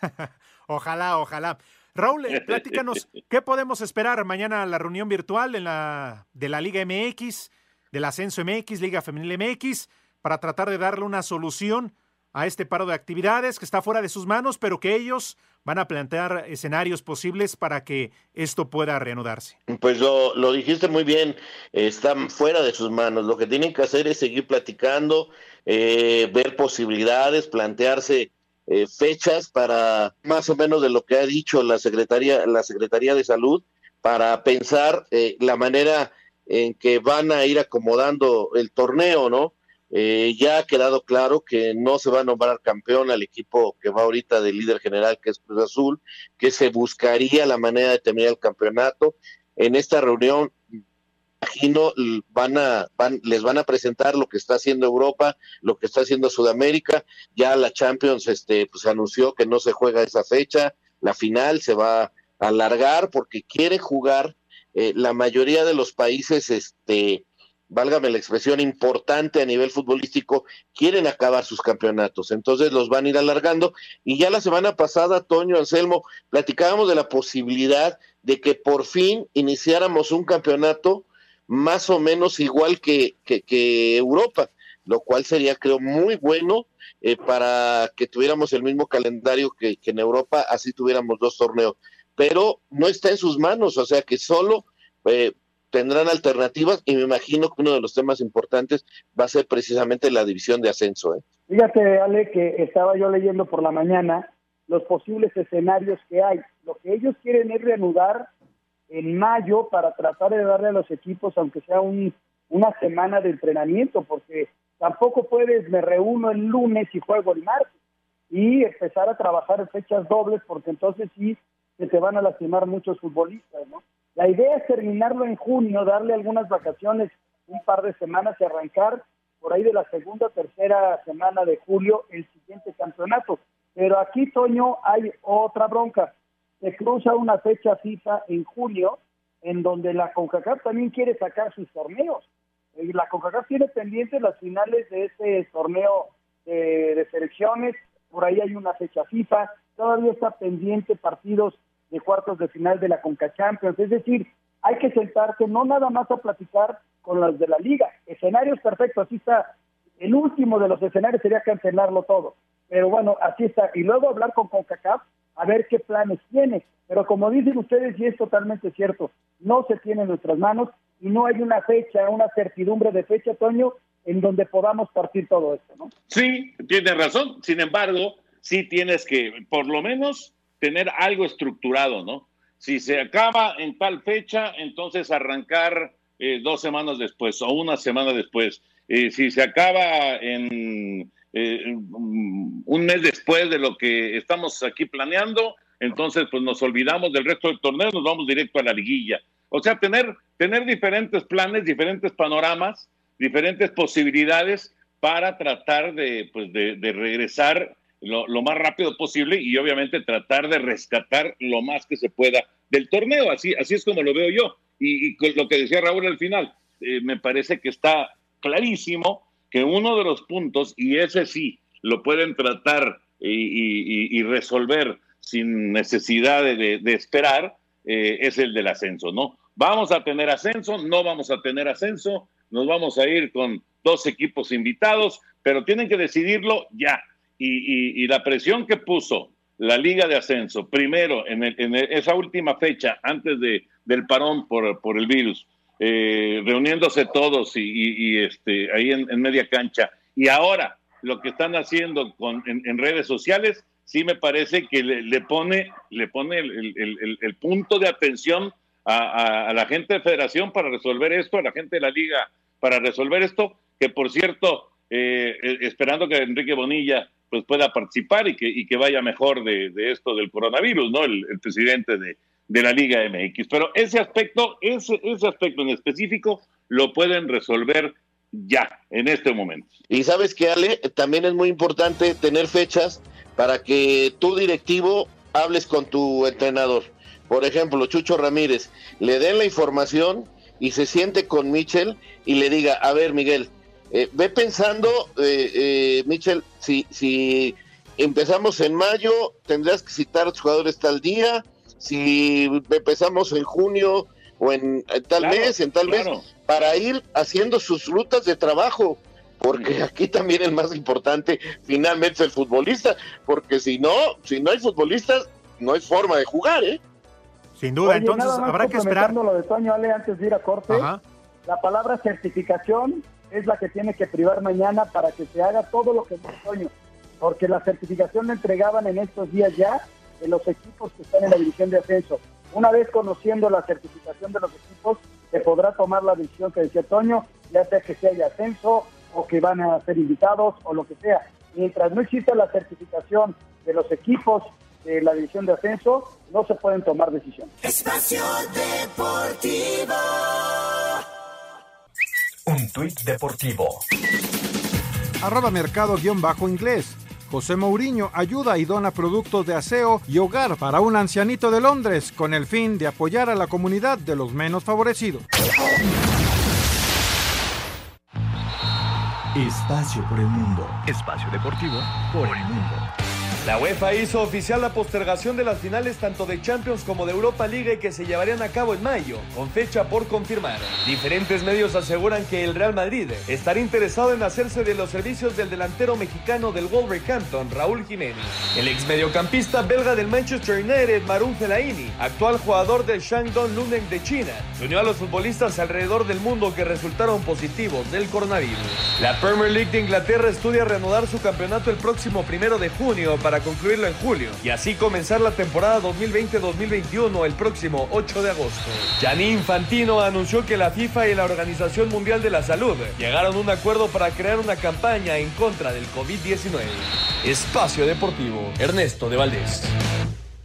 ojalá, ojalá. Raúl, eh, platícanos, ¿qué podemos esperar mañana la reunión virtual en la, de la Liga MX, del Ascenso MX, Liga Femenil MX, para tratar de darle una solución a este paro de actividades que está fuera de sus manos, pero que ellos van a plantear escenarios posibles para que esto pueda reanudarse. Pues lo, lo dijiste muy bien, están fuera de sus manos. Lo que tienen que hacer es seguir platicando, eh, ver posibilidades, plantearse eh, fechas para más o menos de lo que ha dicho la Secretaría, la Secretaría de Salud, para pensar eh, la manera en que van a ir acomodando el torneo, ¿no? Eh, ya ha quedado claro que no se va a nombrar campeón al equipo que va ahorita de líder general, que es Cruz Azul, que se buscaría la manera de terminar el campeonato. En esta reunión, imagino, van a, van, les van a presentar lo que está haciendo Europa, lo que está haciendo Sudamérica. Ya la Champions este, pues, anunció que no se juega esa fecha. La final se va a alargar porque quiere jugar eh, la mayoría de los países este, válgame la expresión, importante a nivel futbolístico, quieren acabar sus campeonatos. Entonces los van a ir alargando. Y ya la semana pasada, Toño Anselmo, platicábamos de la posibilidad de que por fin iniciáramos un campeonato más o menos igual que, que, Europa, lo cual sería, creo, muy bueno eh, para que tuviéramos el mismo calendario que, que en Europa, así tuviéramos dos torneos. Pero no está en sus manos, o sea que solo eh, tendrán alternativas y me imagino que uno de los temas importantes va a ser precisamente la división de ascenso. ¿eh? Fíjate, Ale, que estaba yo leyendo por la mañana los posibles escenarios que hay. Lo que ellos quieren es reanudar en mayo para tratar de darle a los equipos, aunque sea un, una semana de entrenamiento, porque tampoco puedes, me reúno el lunes y juego el martes y empezar a trabajar en fechas dobles, porque entonces sí se te van a lastimar muchos futbolistas, ¿no? La idea es terminarlo en junio, darle algunas vacaciones, un par de semanas y arrancar por ahí de la segunda o tercera semana de julio el siguiente campeonato. Pero aquí, Toño, hay otra bronca. Se cruza una fecha FIFA en junio en donde la CONCACAF también quiere sacar sus torneos. Y la CONCACAF tiene pendientes las finales de ese torneo de, selecciones, por ahí hay una fecha FIFA, todavía está pendiente partidos de cuartos de final de la Conca Champions. Es decir, hay que sentarse no nada más a platicar con los de la liga. Escenarios perfectos, así está. El último de los escenarios sería cancelarlo todo. Pero bueno, así está. Y luego hablar con CONCACAF a ver qué planes tiene. Pero como dicen ustedes, y es totalmente cierto, no se tiene en nuestras manos y no hay una fecha, una certidumbre de fecha, Toño, en donde podamos partir todo esto, ¿no? Sí, tienes razón. Sin embargo, sí tienes que, por lo menos, tener algo estructurado, ¿no? Si se acaba en tal fecha, entonces arrancar eh, dos semanas después o una semana después. Eh, si se acaba en eh, un mes después de lo que estamos aquí planeando, entonces pues nos olvidamos del resto del torneo, nos vamos directo a la liguilla. O sea, tener, tener diferentes planes, diferentes panoramas, diferentes posibilidades para tratar de, pues, de, regresar lo, más rápido posible y obviamente tratar de rescatar lo más que se pueda del torneo. Así, así es como lo veo yo. Y, lo que decía Raúl al final, eh, me parece que está clarísimo que uno de los puntos, y ese sí, lo pueden tratar y, resolver sin necesidad de, esperar, eh, es el del ascenso, ¿no? Vamos a tener ascenso, no vamos a tener ascenso, nos vamos a ir con dos equipos invitados, pero tienen que decidirlo ya y, la presión que puso la Liga de Ascenso, primero en, esa última fecha, antes de, del parón por, por el virus, eh, reuniéndose todos y, este, ahí en, media cancha, y ahora lo que están haciendo con, en, redes sociales, sí me parece que le, pone, le pone el, punto de atención a, la gente de federación para resolver esto, a la gente de la liga para resolver esto, que por cierto, eh, eh, esperando que Enrique Bonilla pues pueda participar y que, y que vaya mejor de, esto del coronavirus, ¿no? El, presidente de, la Liga MX. Pero ese aspecto, ese, ese aspecto en específico, lo pueden resolver ya, en este momento. Y sabes que, Ale, también es muy importante tener fechas para que tu directivo hables con tu entrenador. Por ejemplo, Chucho Ramírez, le den la información y se siente con Michel y le diga, a ver, Miguel, eh, ve pensando, eh, eh, Michel, si, si empezamos en mayo, tendrás que citar a los jugadores tal día, si empezamos en junio o en, tal mes, en tal mes, para ir haciendo sus rutas de trabajo, porque aquí también el más importante finalmente es el futbolista, porque si no, si no hay futbolistas, no hay forma de jugar, ¿eh? Sin duda, entonces habrá que esperar. lo de Toño Ale antes de ir a corte, la palabra certificación es la que tiene que privar mañana para que se haga todo lo que dice Toño, porque la certificación la entregaban en estos días ya en los equipos que están en la división de ascenso. Una vez conociendo la certificación de los equipos, se podrá tomar la decisión que decía Toño, ya sea que sea de ascenso o que van a ser invitados o lo que sea. Mientras no exista la certificación de los equipos de la división de ascenso, no se pueden tomar decisiones. Espacio Deportivo. Un tuit deportivo. Arroba mercado-inglés. José Mourinho ayuda y dona productos de aseo y hogar para un ancianito de Londres con el fin de apoyar a la comunidad de los menos favorecidos. Espacio por el mundo. Espacio deportivo por el mundo. La UEFA hizo oficial la postergación de las finales tanto de Champions como de Europa League que se llevarían a cabo en mayo, con fecha por confirmar. Diferentes medios aseguran que el Real Madrid estaría interesado en hacerse de los servicios del delantero mexicano del Wolverhampton, Raúl Jiménez. El ex mediocampista belga del Manchester United, Marun Fellaini, actual jugador del Shandong Luneng de China, se unió a los futbolistas alrededor del mundo que resultaron positivos del coronavirus. La Premier League de Inglaterra estudia reanudar su campeonato el próximo primero de junio para para concluirlo en julio y así comenzar la temporada 2020-2021 el próximo 8 de agosto. Gianni Infantino anunció que la FIFA y la Organización Mundial de la Salud llegaron a un acuerdo para crear una campaña en contra del COVID-19. Espacio Deportivo, Ernesto de Valdés.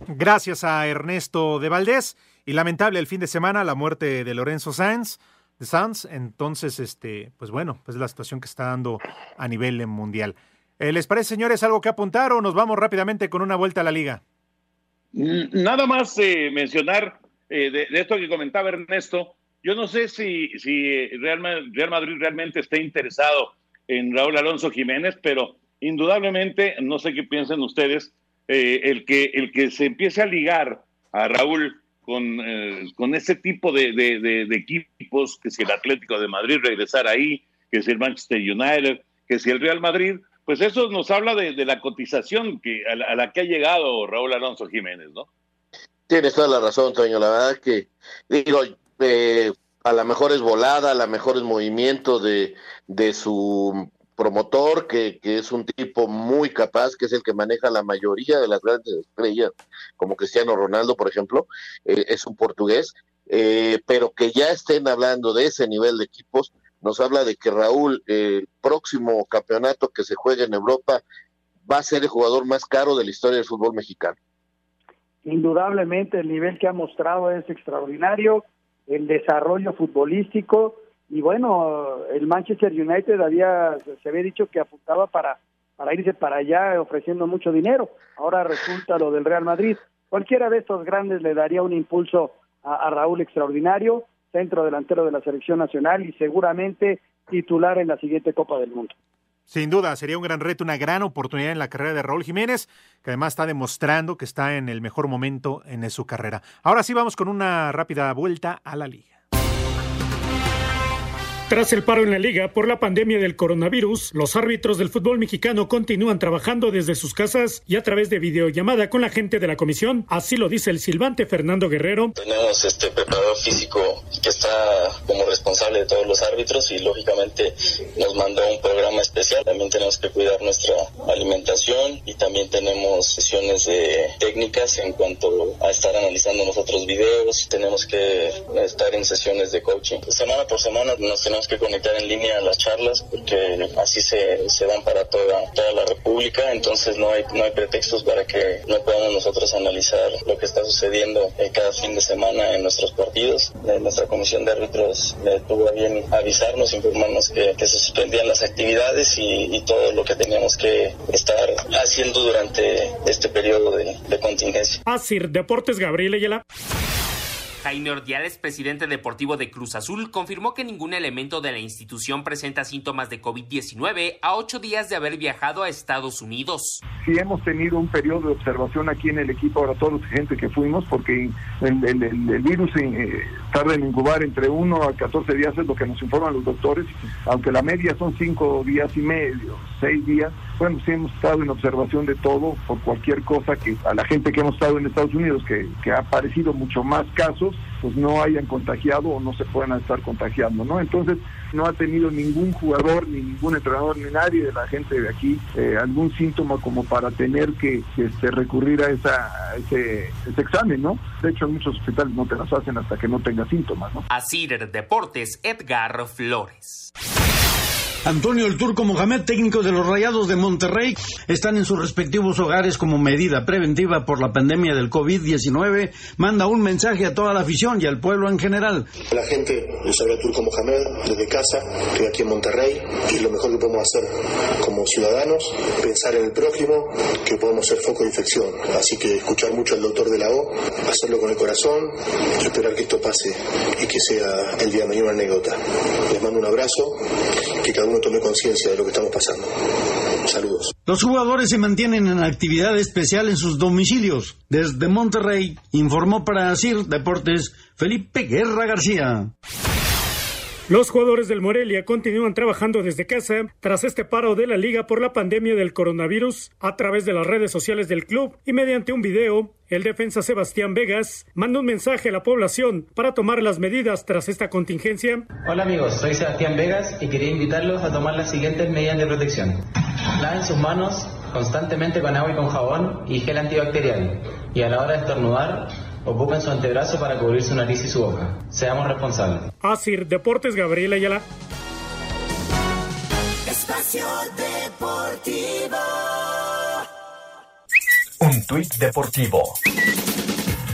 Gracias a Ernesto de Valdés. Y lamentable el fin de semana la muerte de Lorenzo Sanz Sanz. Entonces, este, pues bueno, pues la situación que está dando a nivel mundial. Eh, ¿Les parece, señores, algo que apuntar o nos vamos rápidamente con una vuelta a la liga? Nada más eh, mencionar eh, de, esto que comentaba Ernesto. Yo no sé si, si Real, Madrid realmente está interesado en Raúl Alonso Jiménez, pero indudablemente, no sé qué piensen ustedes, el, que, el que se empiece a ligar a Raúl con, con ese tipo de, de, equipos, que si el Atlético de Madrid regresar ahí, que si el Manchester United, que si el Real Madrid, pues eso nos habla de, la cotización que, a la, que ha llegado Raúl Alonso Jiménez, ¿no? Tienes toda la razón, Toño. La verdad que, digo, eh, a lo mejor es volada, a lo mejor es movimiento de, de su promotor, que, que, es un tipo muy capaz, que es el que maneja la mayoría de las grandes estrellas, como Cristiano Ronaldo, por ejemplo, eh, es un portugués, eh, pero que ya estén hablando de ese nivel de equipos, nos habla de que Raúl, el próximo campeonato que se juegue en Europa, va a ser el jugador más caro de la historia del fútbol mexicano. Indudablemente el nivel que ha mostrado es extraordinario, el desarrollo futbolístico y bueno, el Manchester United había se había dicho que apuntaba para para irse para allá ofreciendo mucho dinero. Ahora resulta lo del Real Madrid. Cualquiera de estos grandes le daría un impulso a Raúl extraordinario centro delantero de la selección nacional y seguramente titular en la siguiente Copa del Mundo. Sin duda, sería un gran reto, una gran oportunidad en la carrera de Raúl Jiménez, que además está demostrando que está en el mejor momento en su carrera. Ahora sí vamos con una rápida vuelta a la liga. Tras el paro en la liga por la pandemia del coronavirus, los árbitros del fútbol mexicano continúan trabajando desde sus casas y a través de videollamada con la gente de la comisión. Así lo dice el silbante Fernando Guerrero. Tenemos este preparador físico que está como responsable de todos los árbitros y lógicamente nos mandó un programa especial. También tenemos que cuidar nuestra alimentación y también tenemos sesiones de técnicas en cuanto a estar analizando nosotros videos. Tenemos que estar en sesiones de coaching. Semana por semana nos tenemos que conectar en línea a las charlas porque así se, se dan para toda, toda la República, entonces no hay, no hay pretextos para que no podamos nosotros analizar lo que está sucediendo eh, cada fin de semana en nuestros partidos. Eh, nuestra comisión de árbitros eh, tuvo a bien avisarnos, informarnos que, que se suspendían las actividades y, y, todo lo que teníamos que estar haciendo durante este periodo de, de contingencia. Asir Deportes Gabriel Ayala. Jaime Ordiales, presidente deportivo de Cruz Azul, confirmó que ningún elemento de la institución presenta síntomas de COVID-19 a ocho días de haber viajado a Estados Unidos. Sí hemos tenido un periodo de observación aquí en el equipo, ahora todos los gente que fuimos, porque el, el, el, el virus eh, tarda en incubar entre 1 a 14 días, es lo que nos informan los doctores, aunque la media son 5 días y medio, 6 días. Bueno, sí hemos estado en observación de todo por cualquier cosa que a la gente que hemos estado en Estados Unidos, que, que ha aparecido mucho más casos, pues no hayan contagiado o no se puedan estar contagiando, ¿no? Entonces no ha tenido ningún jugador, ni ningún entrenador, ni nadie de la gente de aquí eh, algún síntoma como para tener que, este, recurrir a, esa, ese, examen, ¿no? De hecho, en muchos hospitales no te las hacen hasta que no tengas síntomas, ¿no? Así Deportes, Edgar Flores. Antonio el Turco Mohamed, técnico de los Rayados de Monterrey, están en sus respectivos hogares como medida preventiva por la pandemia del COVID-19. Manda un mensaje a toda la afición y al pueblo en general. La gente, les habla Turco Mohamed desde casa, estoy aquí en Monterrey y lo mejor que podemos hacer como ciudadanos, pensar en el prójimo, que podemos ser foco de infección. Así que escuchar mucho al doctor de la O, hacerlo con el corazón, esperar que esto pase y que sea el día de mañana una anécdota. Les mando un abrazo, que cada uno tome conciencia de lo que estamos pasando. Saludos. Los jugadores se mantienen en actividad especial en sus domicilios. Desde Monterrey, informó para CIR Deportes Felipe Guerra García. Los jugadores del Morelia continúan trabajando desde casa tras este paro de la liga por la pandemia del coronavirus. A través de las redes sociales del club y mediante un video, el defensa Sebastián Vegas manda un mensaje a la población para tomar las medidas tras esta contingencia. Hola amigos, soy Sebastián Vegas y quería invitarlos a tomar las siguientes medidas de protección. Laven sus manos constantemente con agua y con jabón y gel antibacterial. Y a la hora de estornudar, ocupen su antebrazo para cubrir su nariz y su boca. Seamos responsables. Asir Deportes Gabriel Ayala. Espacio Deportivo. Un tuit deportivo.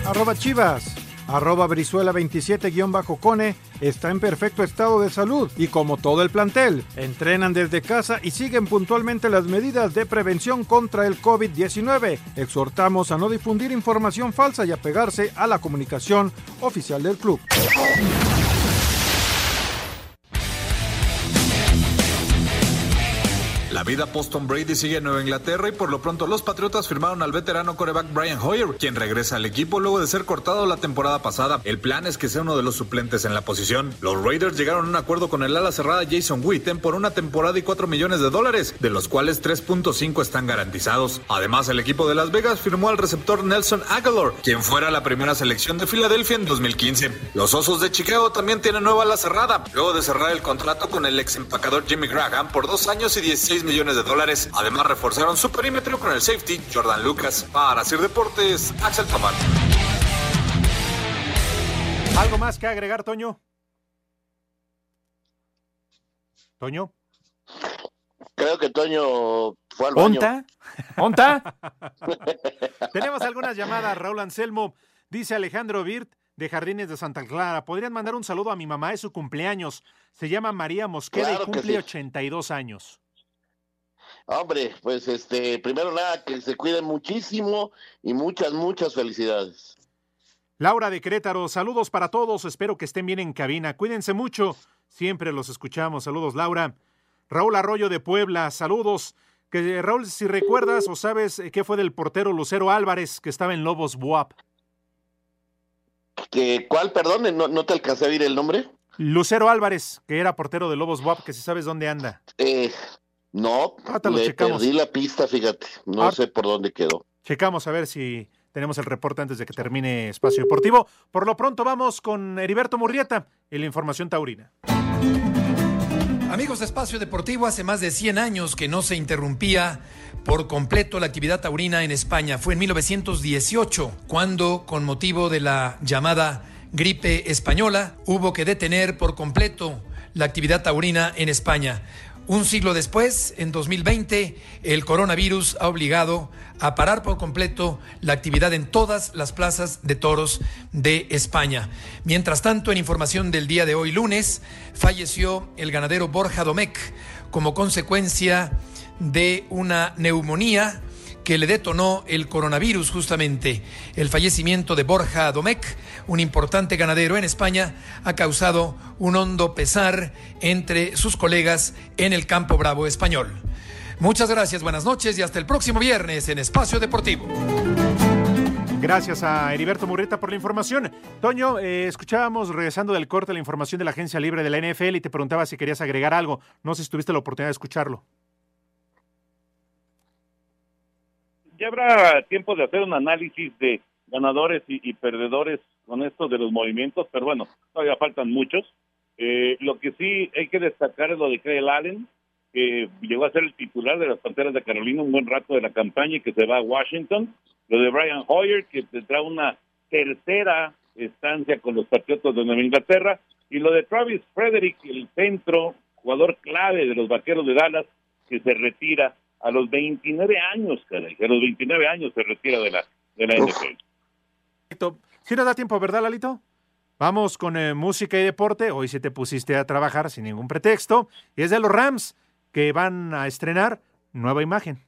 Arroba Chivas. Arroba Brizuela 27-Cone está en perfecto estado de salud y como todo el plantel, entrenan desde casa y siguen puntualmente las medidas de prevención contra el COVID-19. Exhortamos a no difundir información falsa y a pegarse a la comunicación oficial del club. La vida post-Tom Brady sigue en Nueva Inglaterra y por lo pronto los Patriotas firmaron al veterano coreback Brian Hoyer, quien regresa al equipo luego de ser cortado la temporada pasada. El plan es que sea uno de los suplentes en la posición. Los Raiders llegaron a un acuerdo con el ala cerrada Jason Witten por una temporada y 4 millones de dólares, de los cuales 3.5 están garantizados. Además, el equipo de Las Vegas firmó al receptor Nelson Aguilar, quien fuera la primera selección de Filadelfia en 2015. Los Osos de Chicago también tienen nueva ala cerrada, luego de cerrar el contrato con el ex empacador Jimmy Graham por dos años y 16 millones de dólares. Además, reforzaron su perímetro con el safety Jordan Lucas. Para hacer deportes, Axel Tomás. ¿Algo más que agregar, Toño? ¿Toño? Creo que Toño fue al baño. ¿Onta? ¿Onta? Tenemos algunas llamadas, Raúl Anselmo. Dice Alejandro Virt de Jardines de Santa Clara. Podrían mandar un saludo a mi mamá, es su cumpleaños. Se llama María Mosqueda Claro y cumple sí. 82 años. Hombre, pues este, primero nada, que se cuiden muchísimo y muchas, muchas felicidades. Laura de Querétaro, saludos para todos. Espero que estén bien en cabina. Cuídense mucho. Siempre los escuchamos. Saludos, Laura. Raúl Arroyo de Puebla, saludos. Que Raúl, si recuerdas o sabes eh, qué fue del portero Lucero Álvarez que estaba en Lobos Buap. ¿Que, ¿Cuál, perdón? No, no te alcancé a oír el nombre. Lucero Álvarez, que era portero de Lobos WAP, que si sabes dónde anda. Eh, no, lo le checamos. perdí la pista, fíjate. No Ah. sé por dónde quedó. Checamos a ver si tenemos el reporte antes de que termine Espacio Deportivo. Por lo pronto vamos con Heriberto Murrieta y la información taurina. Amigos de Espacio Deportivo, hace más de 100 años que no se interrumpía por completo la actividad taurina en España. Fue en 1918 cuando, con motivo de la llamada gripe española, hubo que detener por completo la actividad taurina en España. Un siglo después, en 2020, el coronavirus ha obligado a parar por completo la actividad en todas las plazas de toros de España. Mientras tanto, en información del día de hoy lunes, falleció el ganadero Borja Domecq como consecuencia de una neumonía que le detonó el coronavirus justamente. El fallecimiento de Borja Domecq, un importante ganadero en España, ha causado un hondo pesar entre sus colegas en el campo bravo español. Muchas gracias, buenas noches y hasta el próximo viernes en Espacio Deportivo. Gracias a Heriberto Murrieta por la información. Toño, eh, escuchábamos regresando del corte la información de la agencia libre de la NFL y te preguntaba si querías agregar algo. No sé si tuviste la oportunidad de escucharlo. Ya habrá tiempo de hacer un análisis de ganadores y, perdedores con esto de los movimientos, pero bueno, todavía faltan muchos. Eh, lo que sí hay que destacar es lo de Kyle Allen, que llegó a ser el titular de las Panteras de Carolina un buen rato de la campaña y que se va a Washington. Lo de Brian Hoyer, que tendrá una tercera estancia con los Patriotas de Nueva Inglaterra. Y lo de Travis Frederick, el centro, jugador clave de los Vaqueros de Dallas, que se retira a los 29 años, caray. A los 29 años se retira de la, de la NFL. Si nos da tiempo, ¿verdad, Lalito? Vamos con eh, música y deporte. Hoy sí te pusiste a trabajar sin ningún pretexto. Y es de los Rams, que van a estrenar nueva imagen.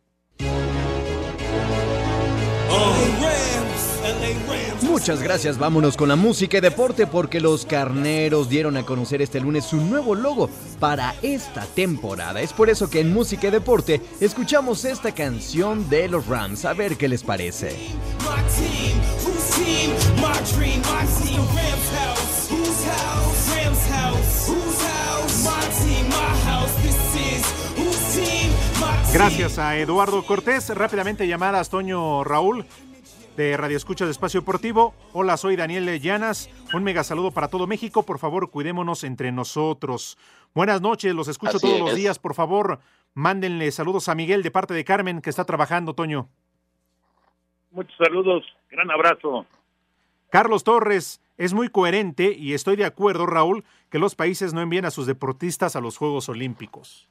Muchas gracias, vámonos con la música y deporte porque los carneros dieron a conocer este lunes su nuevo logo para esta temporada. Es por eso que en música y deporte escuchamos esta canción de los Rams. A ver qué les parece. Gracias a Eduardo Cortés. Rápidamente llamadas, Toño Raúl, de Radio Escuchas de Espacio Deportivo. Hola, soy Daniel Llanas. Un mega saludo para todo México. Por favor, cuidémonos entre nosotros. Buenas noches, los escucho Así todos los días. Por favor, mándenle saludos a Miguel de parte de Carmen, que está trabajando, Toño. Muchos saludos, gran abrazo. Carlos Torres, es muy coherente y estoy de acuerdo, Raúl, que los países no envíen a sus deportistas a los Juegos Olímpicos.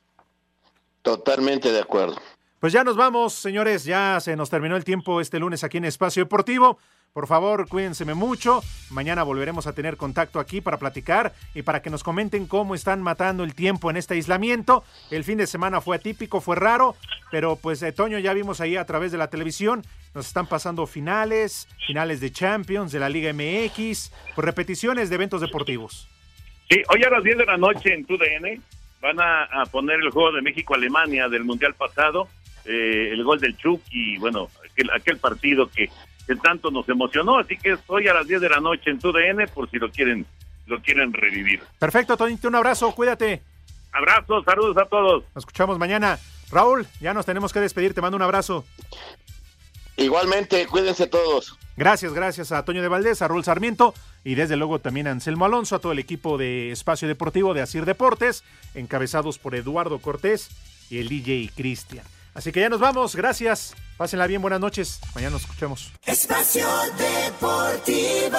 Totalmente de acuerdo. Pues ya nos vamos, señores. Ya se nos terminó el tiempo este lunes aquí en Espacio Deportivo. Por favor, cuídense mucho. Mañana volveremos a tener contacto aquí para platicar y para que nos comenten cómo están matando el tiempo en este aislamiento. El fin de semana fue atípico, fue raro, pero pues de Toño ya vimos ahí a través de la televisión. Nos están pasando finales, finales de Champions, de la Liga MX, pues repeticiones de eventos deportivos. Sí, hoy a las 10 de la noche en TUDN van a, a poner el juego de México-Alemania del Mundial pasado, eh, el gol del Chuck y bueno, aquel, aquel partido que, que tanto nos emocionó. Así que es hoy a las 10 de la noche en TUDN por si lo quieren, lo quieren revivir. Perfecto, Toñito, un abrazo, cuídate. Abrazos, saludos a todos. Nos escuchamos mañana. Raúl, ya nos tenemos que despedir, te mando un abrazo. Igualmente, cuídense todos. Gracias, gracias a Toño de Valdés, a Raúl Sarmiento y desde luego también a Anselmo Alonso, a todo el equipo de Espacio Deportivo de Asir Deportes, encabezados por Eduardo Cortés y el DJ Cristian. Así que ya nos vamos, gracias, pásenla bien, buenas noches, mañana nos escuchamos. Espacio Deportivo.